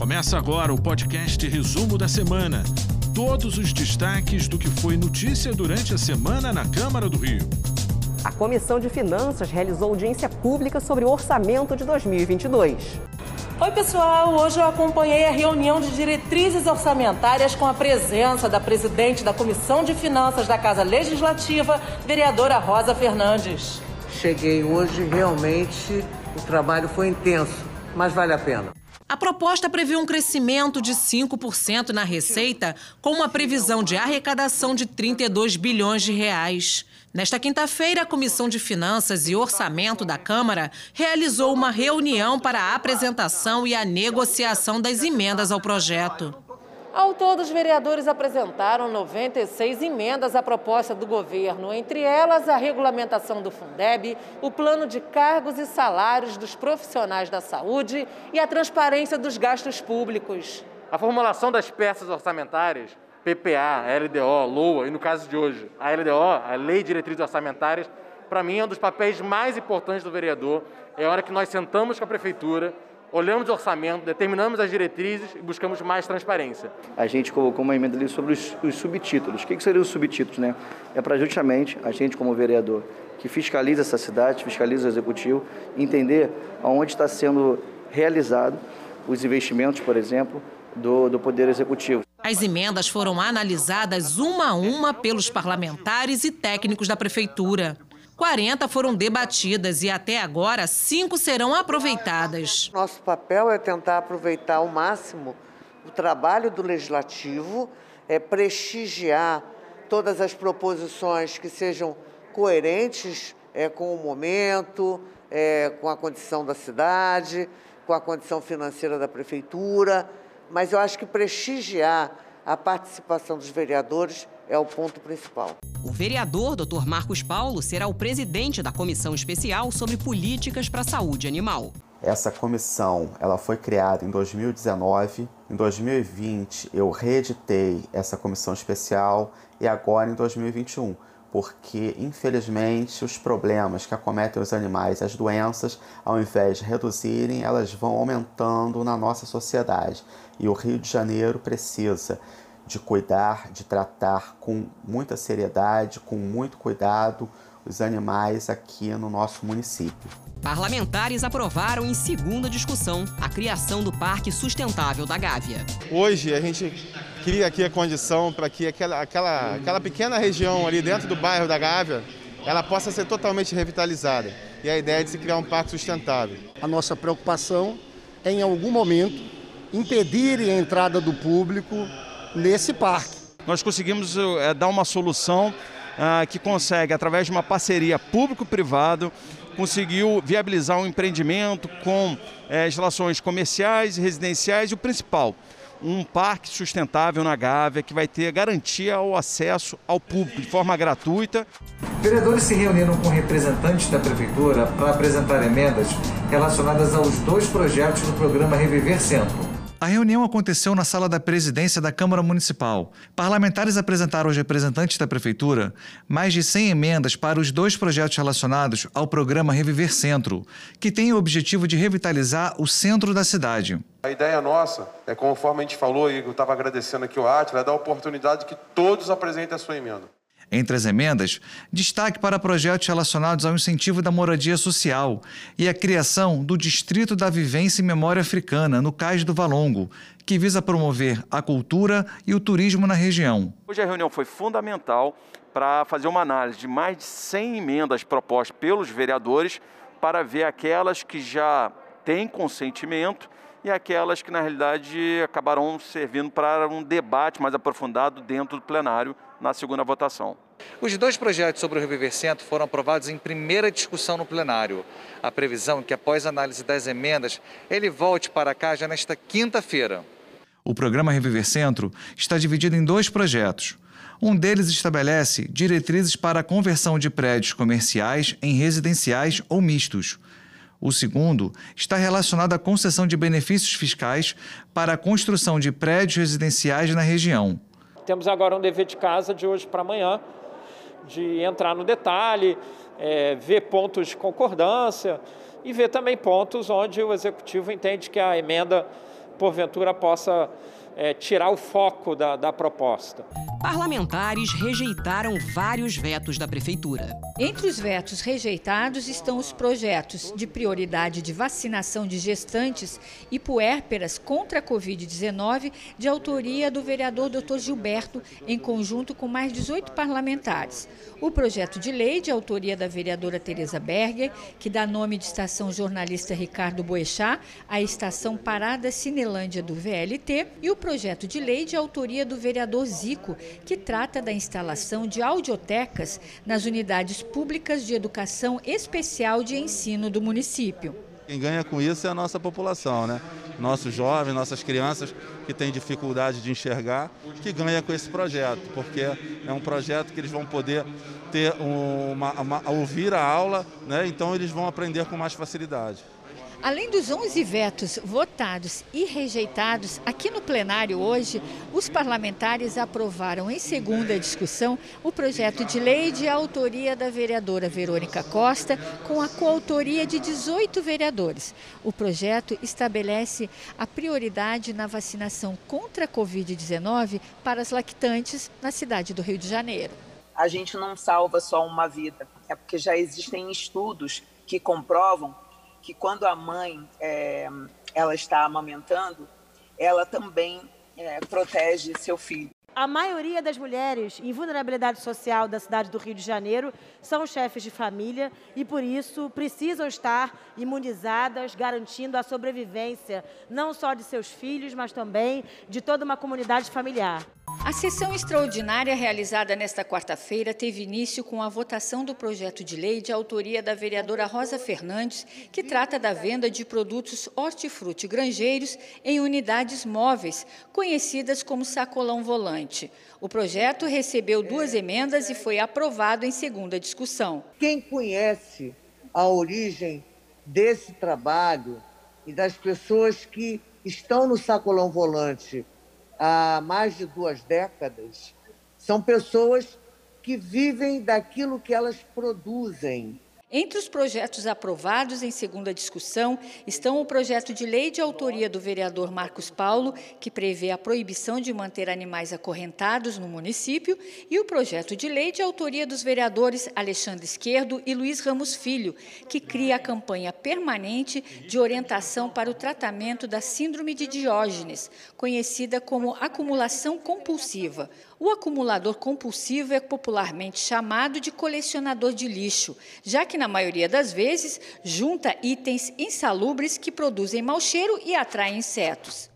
Começa agora o podcast Resumo da Semana. Todos os destaques do que foi notícia durante a semana na Câmara do Rio. A Comissão de Finanças realizou audiência pública sobre o orçamento de 2022. Oi, pessoal. Hoje eu acompanhei a reunião de diretrizes orçamentárias com a presença da presidente da Comissão de Finanças da Casa Legislativa, vereadora Rosa Fernandes. Cheguei hoje, realmente o trabalho foi intenso, mas vale a pena. A proposta prevê um crescimento de 5% na receita, com uma previsão de arrecadação de 32 bilhões de reais. Nesta quinta-feira, a Comissão de Finanças e Orçamento da Câmara realizou uma reunião para a apresentação e a negociação das emendas ao projeto. Ao todo, os vereadores apresentaram 96 emendas à proposta do governo, entre elas a regulamentação do Fundeb, o plano de cargos e salários dos profissionais da saúde e a transparência dos gastos públicos. A formulação das peças orçamentárias, PPA, LDO, LOA e no caso de hoje, a LDO, a Lei de Diretrizes Orçamentárias, para mim é um dos papéis mais importantes do vereador. É a hora que nós sentamos com a prefeitura olhamos o orçamento, determinamos as diretrizes e buscamos mais transparência. A gente colocou uma emenda ali sobre os, os subtítulos. O que, que seriam os subtítulos? Né? É para justamente a gente, como vereador, que fiscaliza essa cidade, fiscaliza o executivo, entender aonde está sendo realizado os investimentos, por exemplo, do, do Poder Executivo. As emendas foram analisadas uma a uma pelos parlamentares e técnicos da Prefeitura. 40 foram debatidas e até agora cinco serão aproveitadas. Nosso papel é tentar aproveitar ao máximo o trabalho do legislativo, é prestigiar todas as proposições que sejam coerentes é, com o momento, é, com a condição da cidade, com a condição financeira da prefeitura, mas eu acho que prestigiar a participação dos vereadores é o ponto principal. O vereador Dr. Marcos Paulo será o presidente da comissão especial sobre políticas para a saúde animal. Essa comissão, ela foi criada em 2019. Em 2020 eu reeditei essa comissão especial e agora em 2021, porque infelizmente os problemas que acometem os animais, as doenças, ao invés de reduzirem, elas vão aumentando na nossa sociedade. E o Rio de Janeiro precisa de cuidar, de tratar com muita seriedade, com muito cuidado os animais aqui no nosso município. Parlamentares aprovaram em segunda discussão a criação do Parque Sustentável da Gávea. Hoje a gente cria aqui a condição para que aquela, aquela, aquela pequena região ali dentro do bairro da Gávea ela possa ser totalmente revitalizada. E a ideia é de se criar um parque sustentável. A nossa preocupação é, em algum momento, impedir a entrada do público nesse parque. Nós conseguimos é, dar uma solução ah, que consegue, através de uma parceria público-privado, conseguiu viabilizar um empreendimento com é, instalações comerciais e residenciais e o principal, um parque sustentável na Gávea que vai ter garantia ao acesso ao público de forma gratuita. Vereadores se reuniram com representantes da Prefeitura para apresentar emendas relacionadas aos dois projetos do programa Reviver Centro. A reunião aconteceu na sala da presidência da Câmara Municipal. Parlamentares apresentaram aos representantes da Prefeitura mais de 100 emendas para os dois projetos relacionados ao programa Reviver Centro, que tem o objetivo de revitalizar o centro da cidade. A ideia nossa é, conforme a gente falou, e eu estava agradecendo aqui o Átila, é dar a oportunidade que todos apresentem a sua emenda. Entre as emendas, destaque para projetos relacionados ao incentivo da moradia social e a criação do Distrito da Vivência e Memória Africana, no Cais do Valongo, que visa promover a cultura e o turismo na região. Hoje a reunião foi fundamental para fazer uma análise de mais de 100 emendas propostas pelos vereadores para ver aquelas que já têm consentimento e aquelas que, na realidade, acabarão servindo para um debate mais aprofundado dentro do plenário na segunda votação. Os dois projetos sobre o Reviver Centro foram aprovados em primeira discussão no plenário. A previsão é que, após a análise das emendas, ele volte para cá já nesta quinta-feira. O programa Reviver Centro está dividido em dois projetos. Um deles estabelece diretrizes para a conversão de prédios comerciais em residenciais ou mistos. O segundo está relacionado à concessão de benefícios fiscais para a construção de prédios residenciais na região. Temos agora um dever de casa de hoje para amanhã, de entrar no detalhe, é, ver pontos de concordância e ver também pontos onde o executivo entende que a emenda porventura possa é, tirar o foco da, da proposta. Parlamentares rejeitaram vários vetos da Prefeitura. Entre os vetos rejeitados estão os projetos de prioridade de vacinação de gestantes e puérperas contra a Covid-19, de autoria do vereador Dr. Gilberto, em conjunto com mais 18 parlamentares. O projeto de lei, de autoria da vereadora Tereza Berger, que dá nome de estação jornalista Ricardo Boechat à estação Parada Cinelândia do VLT, e o projeto de lei, de autoria do vereador Zico, que trata da instalação de audiotecas nas unidades públicas de educação especial de ensino do município. Quem ganha com isso é a nossa população, né? Nossos jovens, nossas crianças que têm dificuldade de enxergar, que ganha com esse projeto, porque é um projeto que eles vão poder ter uma, uma ouvir a aula, né? Então eles vão aprender com mais facilidade. Além dos 11 vetos votados e rejeitados, aqui no plenário hoje, os parlamentares aprovaram em segunda discussão o projeto de lei de autoria da vereadora Verônica Costa, com a coautoria de 18 vereadores. O projeto estabelece a prioridade na vacinação contra a Covid-19 para as lactantes na cidade do Rio de Janeiro. A gente não salva só uma vida, é porque já existem estudos que comprovam que quando a mãe é, ela está amamentando, ela também é, protege seu filho. A maioria das mulheres em vulnerabilidade social da cidade do Rio de Janeiro são chefes de família e, por isso, precisam estar imunizadas, garantindo a sobrevivência não só de seus filhos, mas também de toda uma comunidade familiar. A sessão extraordinária realizada nesta quarta-feira teve início com a votação do projeto de lei de autoria da vereadora Rosa Fernandes, que trata da venda de produtos hortifruti granjeiros em unidades móveis, conhecidas como sacolão volante. O projeto recebeu duas emendas e foi aprovado em segunda discussão. Quem conhece a origem desse trabalho e das pessoas que estão no sacolão volante há mais de duas décadas, são pessoas que vivem daquilo que elas produzem. Entre os projetos aprovados em segunda discussão estão o projeto de lei de autoria do vereador Marcos Paulo, que prevê a proibição de manter animais acorrentados no município, e o projeto de lei de autoria dos vereadores Alexandre Esquerdo e Luiz Ramos Filho, que cria a campanha permanente de orientação para o tratamento da síndrome de Diógenes, conhecida como acumulação compulsiva. O acumulador compulsivo é popularmente chamado de colecionador de lixo, já que, na maioria das vezes, junta itens insalubres que produzem mau cheiro e atraem insetos.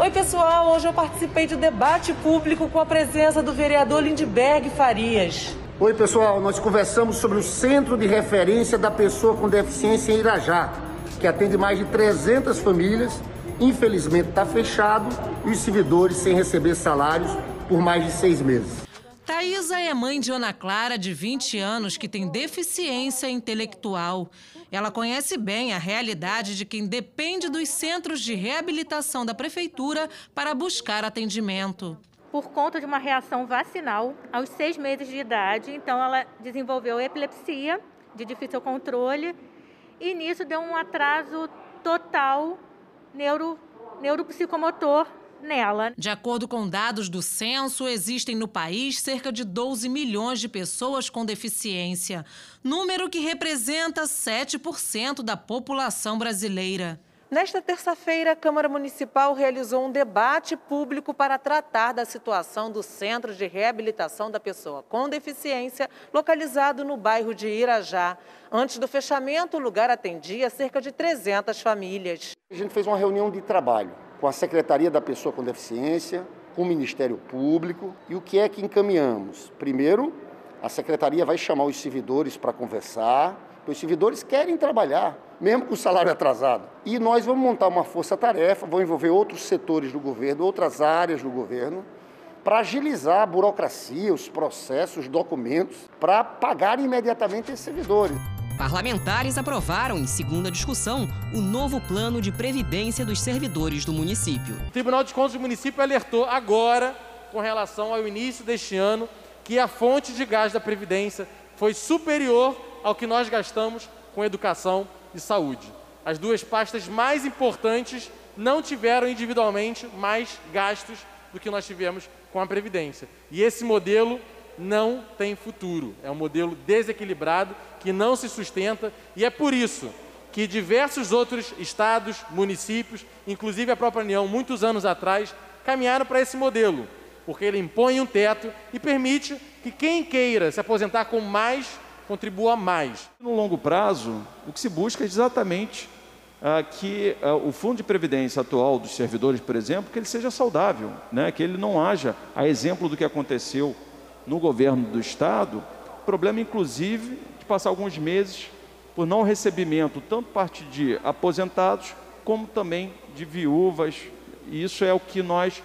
Oi, pessoal. Hoje eu participei de um debate público com a presença do vereador Lindbergh Farias. Oi, pessoal. Nós conversamos sobre o Centro de Referência da Pessoa com Deficiência em Irajá, que atende mais de 300 famílias. Infelizmente está fechado e os servidores sem receber salários por mais de seis meses. Thaisa é mãe de Ana Clara, de 20 anos, que tem deficiência intelectual. Ela conhece bem a realidade de quem depende dos centros de reabilitação da prefeitura para buscar atendimento. Por conta de uma reação vacinal, aos seis meses de idade, então ela desenvolveu epilepsia de difícil controle e nisso deu um atraso total neuro, neuropsicomotor nela. De acordo com dados do censo, existem no país cerca de 12 milhões de pessoas com deficiência, número que representa 7% da população brasileira. Nesta terça-feira, a Câmara Municipal realizou um debate público para tratar da situação do Centro de Reabilitação da Pessoa com Deficiência, localizado no bairro de Irajá. Antes do fechamento, o lugar atendia cerca de 300 famílias. A gente fez uma reunião de trabalho com a Secretaria da Pessoa com Deficiência, com o Ministério Público. E o que é que encaminhamos? Primeiro, a Secretaria vai chamar os servidores para conversar, os servidores querem trabalhar, mesmo com o salário atrasado. E nós vamos montar uma força-tarefa, vão envolver outros setores do governo, outras áreas do governo, para agilizar a burocracia, os processos, os documentos, para pagar imediatamente esses servidores. Parlamentares aprovaram, em segunda discussão, o novo plano de previdência dos servidores do município. O Tribunal de Contas do município alertou agora, com relação ao início deste ano, que a fonte de gás da Previdência foi superior ao que nós gastamos com educação e saúde. As duas pastas mais importantes não tiveram individualmente mais gastos do que nós tivemos com a Previdência. E esse modelo não tem futuro. É um modelo desequilibrado que não se sustenta e é por isso que diversos outros estados, municípios, inclusive a própria União, muitos anos atrás, caminharam para esse modelo, porque ele impõe um teto e permite que quem queira se aposentar com mais contribua mais. No longo prazo, o que se busca é exatamente ah, que ah, o fundo de previdência atual dos servidores, por exemplo, que ele seja saudável, né? que ele não haja, a exemplo do que aconteceu no governo do Estado, problema inclusive de passar alguns meses por não recebimento, tanto parte de aposentados, como também de viúvas. E isso é o que nós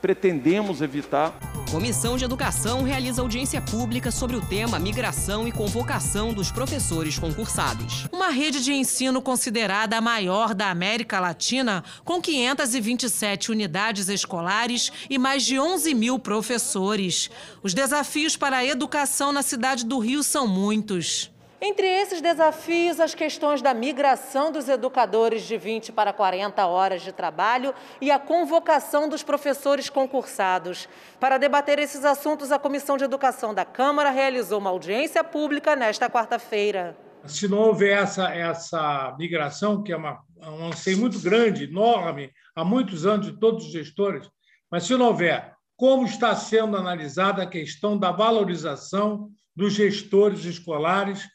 pretendemos evitar. Comissão de Educação realiza audiência pública sobre o tema migração e convocação dos professores concursados. Uma rede de ensino considerada a maior da América Latina, com 527 unidades escolares e mais de 11 mil professores. Os desafios para a educação na cidade do Rio são muitos. Entre esses desafios, as questões da migração dos educadores de 20 para 40 horas de trabalho e a convocação dos professores concursados. Para debater esses assuntos, a Comissão de Educação da Câmara realizou uma audiência pública nesta quarta-feira. Se não houver essa, essa migração, que é uma, um anseio muito grande, enorme, há muitos anos de todos os gestores, mas se não houver, como está sendo analisada a questão da valorização dos gestores escolares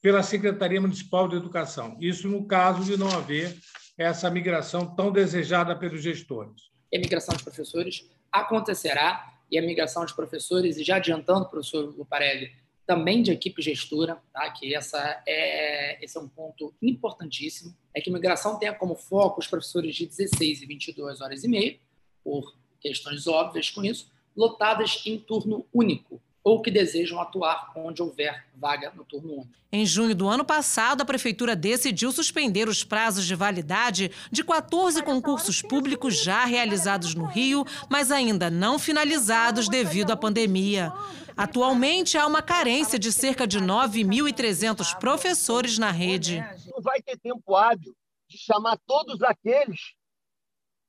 pela Secretaria Municipal de Educação. Isso no caso de não haver essa migração tão desejada pelos gestores. a migração de professores acontecerá e a migração de professores, e já adiantando, professor Luparelli, também de equipe gestora, tá? que essa é, esse é um ponto importantíssimo, é que a migração tenha como foco os professores de 16 e 22 horas e meia, por questões óbvias com isso, lotadas em turno único, ou que desejam atuar onde houver vaga no turno único. Em junho do ano passado, a Prefeitura decidiu suspender os prazos de validade de 14 concursos públicos já realizados no Rio, mas ainda não finalizados devido à pandemia. Atualmente, há uma carência de cerca de 9.300 professores na rede. Não vai ter tempo hábil de chamar todos aqueles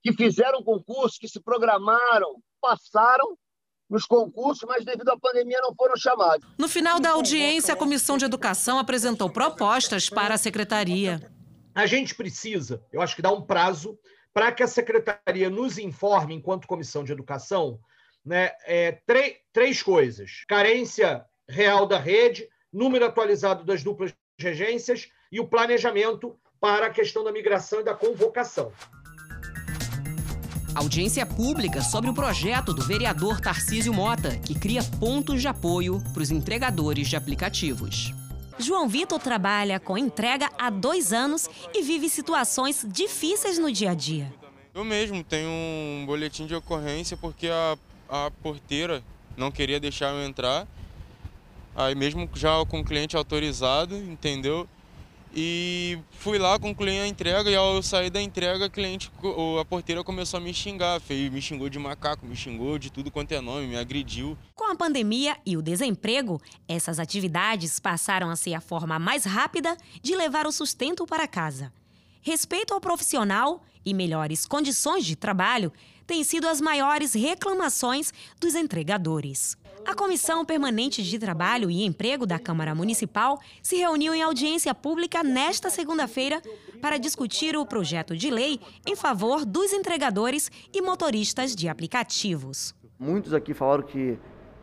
que fizeram concurso, que se programaram, passaram nos concursos, mas devido à pandemia não foram chamados. No final da audiência, a Comissão de Educação apresentou propostas para a secretaria. A gente precisa, eu acho que dá um prazo para que a secretaria nos informe, enquanto Comissão de Educação, né, é, três coisas: carência real da rede, número atualizado das duplas regências e o planejamento para a questão da migração e da convocação. Audiência pública sobre o projeto do vereador Tarcísio Mota, que cria pontos de apoio para os entregadores de aplicativos. João Vitor trabalha com entrega há dois anos e vive situações difíceis no dia a dia. Eu mesmo tenho um boletim de ocorrência porque a, a porteira não queria deixar eu entrar. Aí mesmo já com o cliente autorizado, entendeu? E fui lá, concluí a entrega e ao sair da entrega, a cliente, a porteira começou a me xingar, me xingou de macaco, me xingou de tudo quanto é nome, me agrediu. Com a pandemia e o desemprego, essas atividades passaram a ser a forma mais rápida de levar o sustento para casa. Respeito ao profissional e melhores condições de trabalho têm sido as maiores reclamações dos entregadores. A Comissão Permanente de Trabalho e Emprego da Câmara Municipal se reuniu em audiência pública nesta segunda-feira para discutir o projeto de lei em favor dos entregadores e motoristas de aplicativos. Muitos aqui falaram que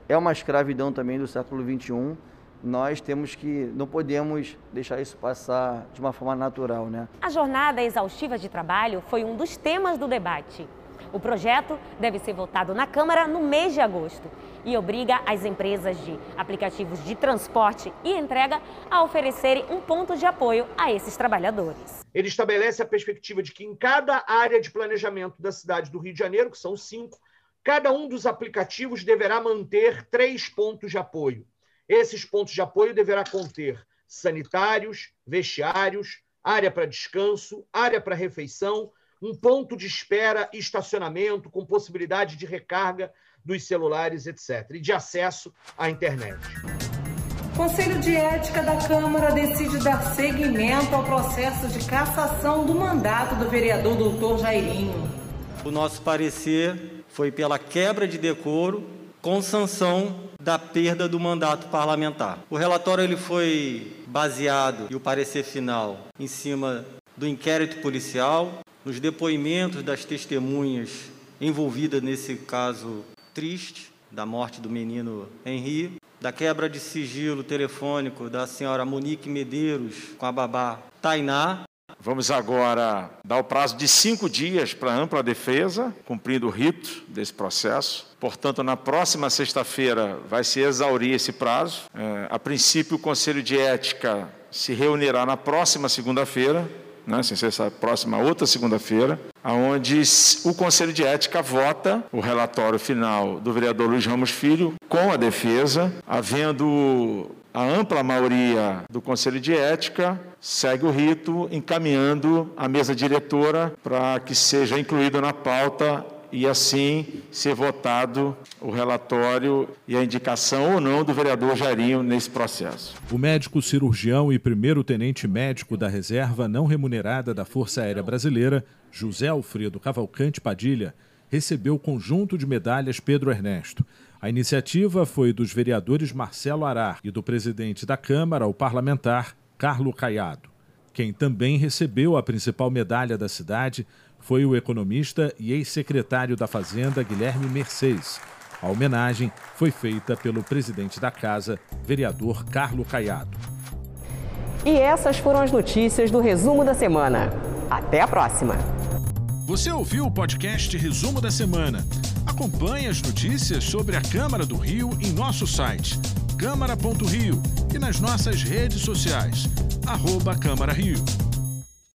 é uma escravidão também do século XXI. Nós temos que, não podemos deixar isso passar de uma forma natural, né? A jornada exaustiva de trabalho foi um dos temas do debate. O projeto deve ser votado na Câmara no mês de agosto e obriga as empresas de aplicativos de transporte e entrega a oferecerem um ponto de apoio a esses trabalhadores. Ele estabelece a perspectiva de que em cada área de planejamento da cidade do Rio de Janeiro, que são cinco, cada um dos aplicativos deverá manter três pontos de apoio. Esses pontos de apoio deverá conter sanitários, vestiários, área para descanso, área para refeição, um ponto de espera e estacionamento com possibilidade de recarga dos celulares, etc., e de acesso à internet. Conselho de Ética da Câmara decide dar seguimento ao processo de cassação do mandato do vereador doutor Jairinho. O nosso parecer foi pela quebra de decoro com sanção da perda do mandato parlamentar. O relatório ele foi baseado e o parecer final em cima do inquérito policial, nos depoimentos das testemunhas envolvidas nesse caso triste da morte do menino Henri da quebra de sigilo telefônico da senhora Monique Medeiros com a babá Tainá. Vamos agora dar o prazo de cinco dias para ampla defesa, cumprindo o rito desse processo. Portanto, na próxima sexta-feira vai se exaurir esse prazo. É, a princípio, o Conselho de Ética se reunirá na próxima segunda-feira, né, sem ser essa próxima outra segunda-feira, onde o Conselho de Ética vota o relatório final do vereador Luiz Ramos Filho com a defesa, havendo a ampla maioria do Conselho de Ética, segue o rito encaminhando a mesa diretora para que seja incluído na pauta e assim ser votado o relatório e a indicação ou não do vereador Jairinho nesse processo. O médico cirurgião e primeiro-tenente médico da reserva não remunerada da Força Aérea Brasileira, José Alfredo Cavalcante Padilha, recebeu o conjunto de medalhas Pedro Ernesto. A iniciativa foi dos vereadores Marcelo Arar e do presidente da Câmara, o parlamentar Carlo Caiado. Quem também recebeu a principal medalha da cidade foi o economista e ex-secretário da Fazenda Guilherme Mercedes. A homenagem foi feita pelo presidente da casa, vereador Carlo Caiado. E essas foram as notícias do resumo da semana. Até a próxima! Você ouviu o podcast Resumo da Semana? Acompanhe as notícias sobre a Câmara do Rio em nosso site câmara.rio e nas nossas redes sociais, arroba Câmara Rio.